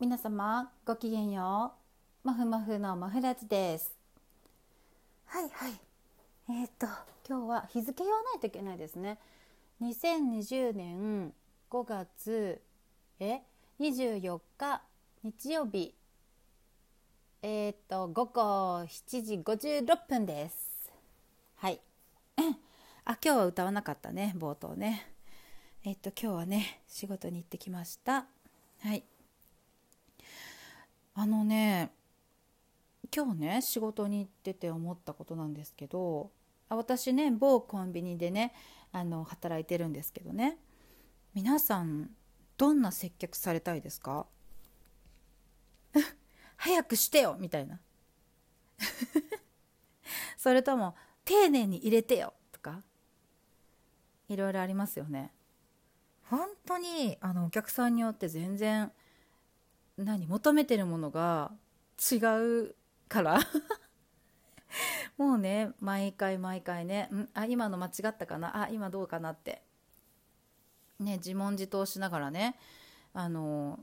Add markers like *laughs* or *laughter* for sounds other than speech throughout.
皆様ごきげんよう。まふまふのまふらじです。はいはい。えっ、と今日は日付言わないといけないですね。2020年5月え24日日曜日。えっ、と午後7時56分です。はい。*clears throat* あ今日は歌わなかったね冒頭ね。えっ、と今日はね仕事に行ってきました。はいあのね今日ね仕事に行ってて思ったことなんですけどあ私ね某コンビニでねあの働いてるんですけどね皆さんどんな接客されたいですか？*laughs* 早くしてよみたいな。*laughs* それとも丁寧に入れてよとかいろいろありますよね。本当にあのお客さんによって全然何求めてるものが違うから。*laughs* もうね毎回毎回ねんあ今の間違ったかなあ今どうかなって。ね自問自答しながらねあの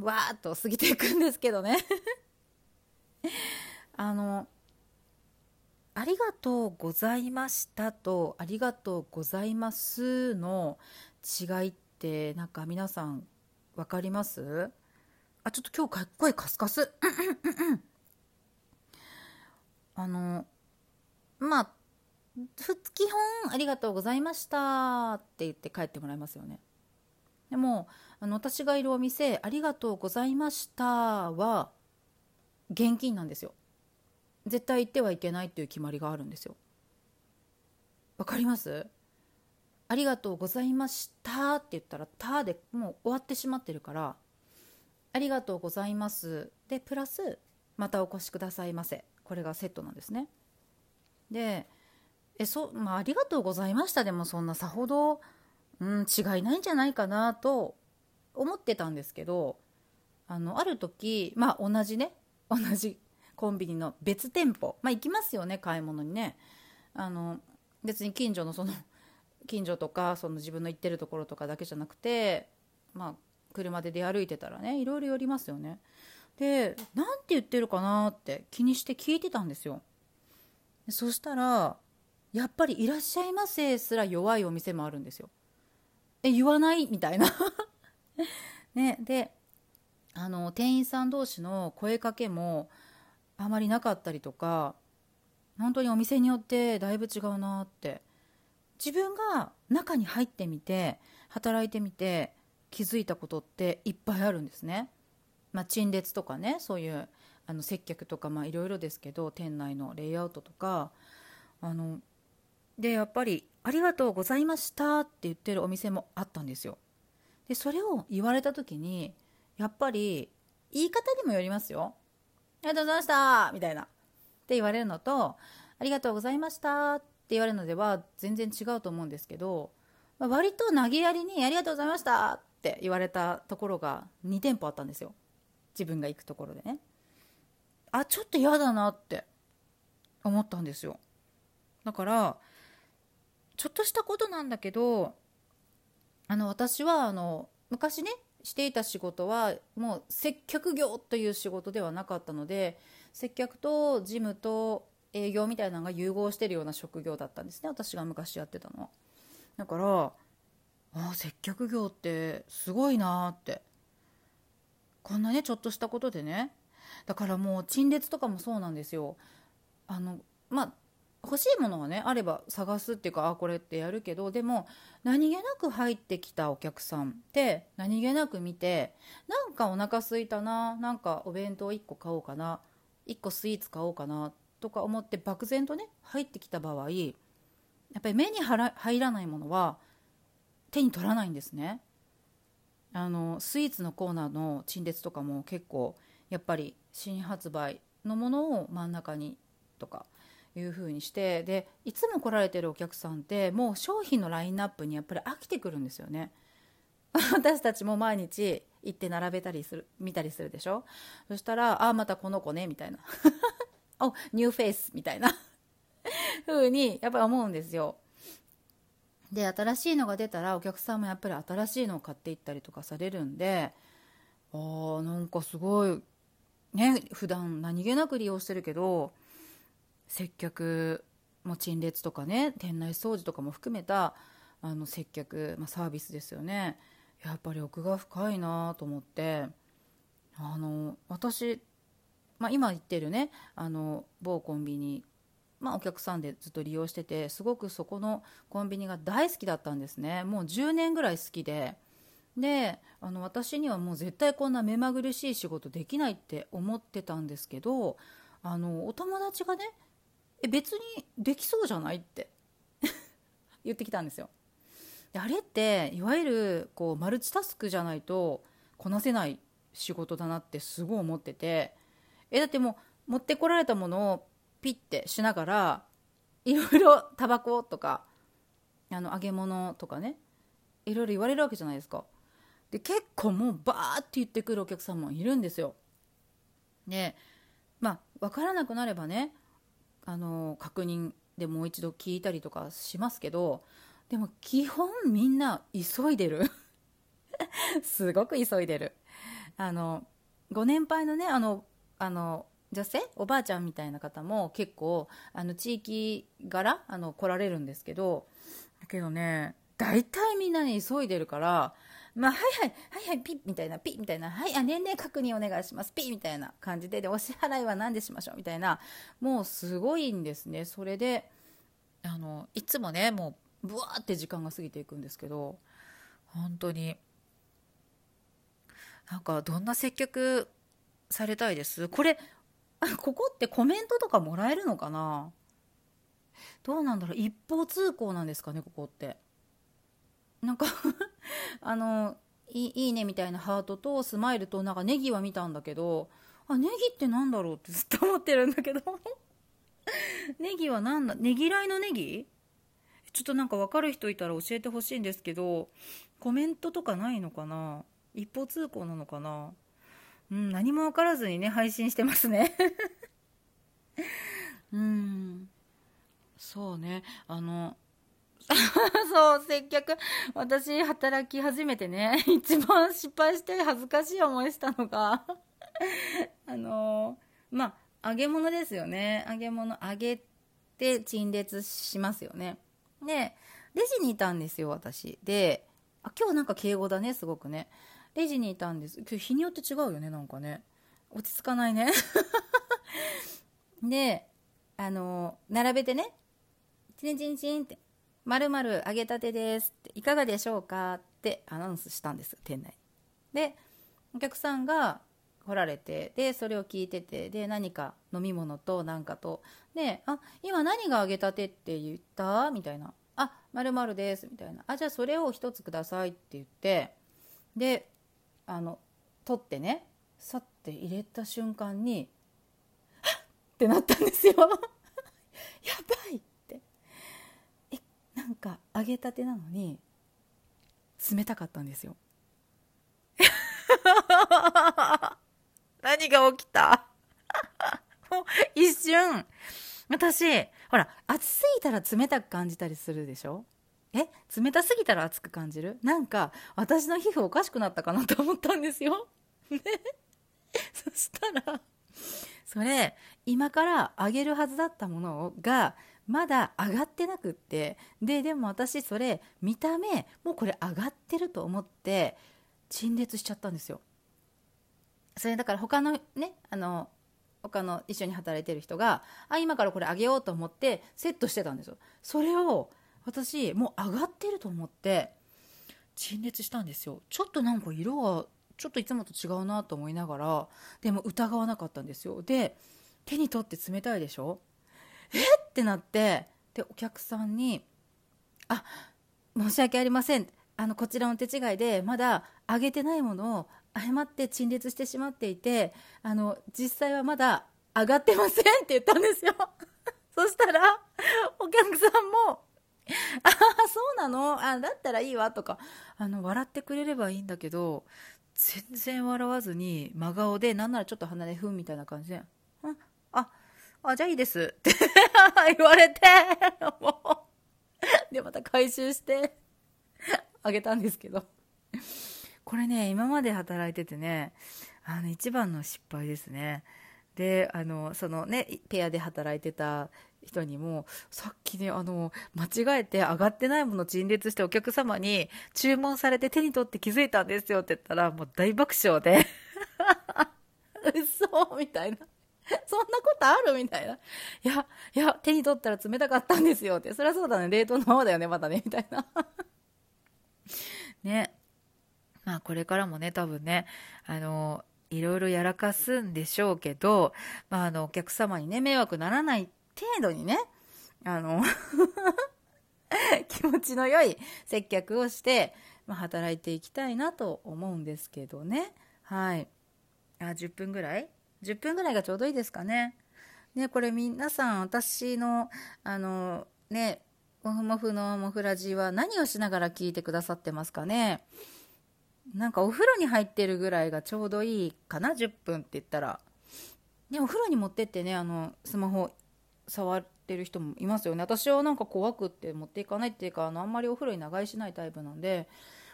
わーっと過ぎていくんですけどね。*laughs* あの「ありがとうございました」と「ありがとうございます」の違いってなんか皆さん分かります？あちょっと今日声カスカス。あのまあ基本「ありがとうございました」って言って帰ってもらいますよね。でもあの私がいるお店「ありがとうございました」は現金なんですよ。絶対言ってはいけないっていう決まりがあるんですよ。わかります？ありがとうございましたって言ったら「た」でもう終わってしまってるからありがとうございます。でプラスまたお越しくださいませ。これがセットなんですね。でえそ、まあ、ありがとうございました。でもそんなさほど、うん、違いないんじゃないかなと思ってたんですけどあのある時まあ同じね同じコンビニの別店舗まあ行きますよね買い物にね。あの別に近所のその近所とかその自分の行ってるところとかだけじゃなくてまあ車で出歩いてたらねいろいろ寄りますよね。で何て言ってるかなって気にして聞いてたんですよ。そしたらやっぱり「いらっしゃいませ」すら弱いお店もあるんですよ。え言わないみたいな。*laughs* ねであの店員さん同士の声かけもあまりなかったりとか本当にお店によってだいぶ違うなって。自分が中に入ってみて働いてみて気づいたことっていっぱいあるんですね。まあ、陳列とかねそういうあの接客とかいろいろですけど店内のレイアウトとかあのでやっぱり「ありがとうございました」って言ってるお店もあったんですよ。でそれを言われた時にやっぱり言い方にもよりますよ。ありがとうございましたみたいな。って言われるのと、ありがとうございましたって言われるのでは全然違うと思うんですけど、まあ、割と投げやりにありがとうございましたっって言われたところが2店舗あったんですよ。自分が行くところでね。あ、ちょっと嫌だなって思ったんですよ。だから、ちょっとしたことなんだけど、あの、私は、あの、昔ね、していた仕事はもう接客業という仕事ではなかったので接客と事務と営業みたいなのが融合してるような職業だったんですね私が昔やってたのはだからあ接客業ってすごいなって。こんなねちょっとしたことでね。だからもう陳列とかもそうなんですよ。あのまあ欲しいものがねあれば探すっていうかあこれってやるけどでも何気なく入ってきたお客さんって何気なく見てなんかお腹すいたななんかお弁当1個買おうかな1個スイーツ買おうかなとか思って漠然とね入ってきた場合やっぱり目に入らないものは手に取らないんですねあのスイーツのコーナーの陳列とかも結構やっぱり新発売のものを真ん中にとかいう風にしてでいつも来られてるお客さんってもう商品のラインナップにやっぱり飽きてくるんですよね。*laughs* 私たちも毎日行って並べたりする見たりするでしょ？そしたら「ああまたこの子ね」みたいな「*laughs* おニューフェイス」みたいな *laughs* 風にやっぱり思うんですよ。で新しいのが出たらお客さんもやっぱり新しいのを買っていったりとかされるんであーなんかすごいね普段何気なく利用してるけど接客も陳列とかね店内掃除とかも含めたあの接客、まあ、サービスですよね。やっぱり奥が深いなと思ってあの私、まあ、今言ってるねあの某コンビニまあ、お客さんでずっと利用しててすごくそこのコンビニが大好きだったんですね。もう10年ぐらい好きで。であの私にはもう絶対こんな目まぐるしい仕事できないって思ってたんですけどあのお友達がねえ別にできそうじゃないって *laughs* 言ってきたんですよ。であれっていわゆるこうマルチタスクじゃないとこなせない仕事だなってすごい思ってて。えだってもう持ってこられたものをピッてしながらいろいろタバコとかあの揚げ物とかねいろいろ言われるわけじゃないですか。で結構もうバーって言ってくるお客さんもいるんですよ。でまあ分からなくなればねあの確認でもう一度聞いたりとかしますけどでも基本みんな急いでる。*laughs* すごく急いでる。あのご年配のねあのあの女性？おばあちゃんみたいな方も結構あの地域柄？あの来られるんですけどだけどね大体みんなね急いでるからまあ、はいはい、はいはい、ピッみたいな、ピッみたいな、はい、あ、年齢確認お願いします、ピッみたいな感じで、で、お支払いは何でしましょう？みたいな、もうすごいんですね。それで、あの、いつもね、もう、ぶわーって時間が過ぎていくんですけど、本当に、なんか、どんな接客されたいです？これ、ここってコメントとかもらえるのかな？どうなんだろう？一方通行なんですかねここって。なんか *laughs* あのいいいねみたいなハートとスマイルとなんかネギは見たんだけどあネギってなんだろうってずっと思ってるんだけど。*laughs* ネギは何だ？ねぎらいのネギ？ちょっとなんか分かる人いたら教えてほしいんですけどコメントとかないのかな？一方通行なのかな？うん、何も分からずにね、配信してますね。*laughs* うん。そうね、あの、*laughs* そう、接客。私、働き始めてね、*laughs* 一番失敗して恥ずかしい思いしたのがあの、まあ、揚げ物ですよね。揚げ物、揚げて陳列しますよね。で、レジにいたんですよ、私。で、あ今日なんか敬語だね、すごくね。レジにいたんです。今日日によって違うよねなんかね。落ち着かないね。*laughs* であの並べてね。チンチンチンって「まるまる揚げたてです」って「いかがでしょうか?」ってアナウンスしたんです店内。でお客さんが来られて。でそれを聞いてて。で何か飲み物と何かと。で「あ今何が揚げたてって言った?」みたいな「あまるです」みたいな「あじゃあそれを1つください」って言って。であの取ってねさって入れた瞬間に「はっ!」ってなったんですよ。*laughs* やばいって。えなんか揚げたてなのに冷たかったんですよ。*laughs* 何が起きた？*laughs* 一瞬。私ほら暑すぎたら冷たく感じたりするでしょ？え冷たすぎたら熱く感じる？なんか私の皮膚おかしくなったかなと思ったんですよ。*laughs* ね、そしたらそれ今からあげるはずだったものがまだ上がってなくってででも私それ見た目もうこれ上がってると思って陳列しちゃったんですよ。それだから他のねあの他の一緒に働いてる人があ今からこれあげようと思ってセットしてたんですよ。それを私もう上がってると思って陳列したんですよ。ちょっとなんか色がちょっといつもと違うなと思いながらでも疑わなかったんですよ。で手に取って冷たいでしょ？えっ？てなってでお客さんに「あ申し訳ありません。あのこちらの手違いでまだ揚げてないものを誤って陳列してしまっていてあの実際はまだ上がってません」って言ったんですよ。*laughs* そしたらお客さんも *laughs* ああ、そうなの？あだったらいいわとか、あの、笑ってくれればいいんだけど、全然笑わずに、真顔で、なんならちょっと鼻でふんみたいな感じで、ん、あ、あ、じゃあいいです。って *laughs* 言われて、もう、で、また回収して、あげたんですけど。これね今まで働いててねあの一番の失敗ですね。であのそのねペアで働いてた人にもさっきねあの間違えて上がってないもの陳列してお客様に注文されて手に取って気づいたんですよって言ったらもう大爆笑で *laughs* 嘘みたいなそんなことあるみたいな。いや、いや、手に取ったら冷たかったんですよって。そりゃそうだね。冷凍のままだよね、まだね。みたいな。*laughs* ね。まあ、これからもね、多分ね、あの、いろいろやらかすんでしょうけど、まあ、あの、お客様にね、迷惑ならない程度にね、あの *laughs* 気持ちの良い接客をして、まあ、働いていきたいなと思うんですけどね。はい。あ、10分ぐらい ?10 分ぐらいがちょうどいいですかね。ね、これ皆さん、私の、あの、ね、もふもふのもふラジは何をしながら聞いてくださってますかね？なんかお風呂に入ってるぐらいがちょうどいいかな？10分って言ったら。ね、お風呂に持ってってね、あの、スマホ触ってる人もいますよね。私はなんか怖くって持っていかないっていうかあのあんまりお風呂に長居しないタイプなんで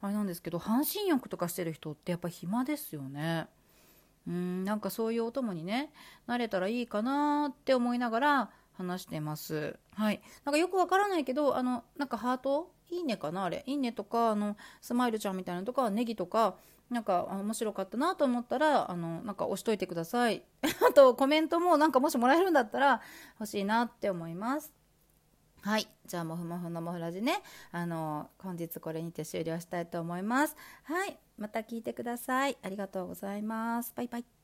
あれなんですけど半身浴とかしてる人ってやっぱ暇ですよね。うんなんかそういうお供にね慣れたらいいかなって思いながら話してます。はい。なんかよくわからないけどあのなんかハートいいねかなあれ。いいねとかあのスマイルちゃんみたいなのとかネギとかなんか面白かったなと思ったらあのなんか押しといてください。*laughs* あとコメントもなんかもしもらえるんだったら欲しいなって思います。はい。じゃあもふもふのもふらじね。あの本日これにて終了したいと思います。はい。また聞いてください。ありがとうございます。バイバイ。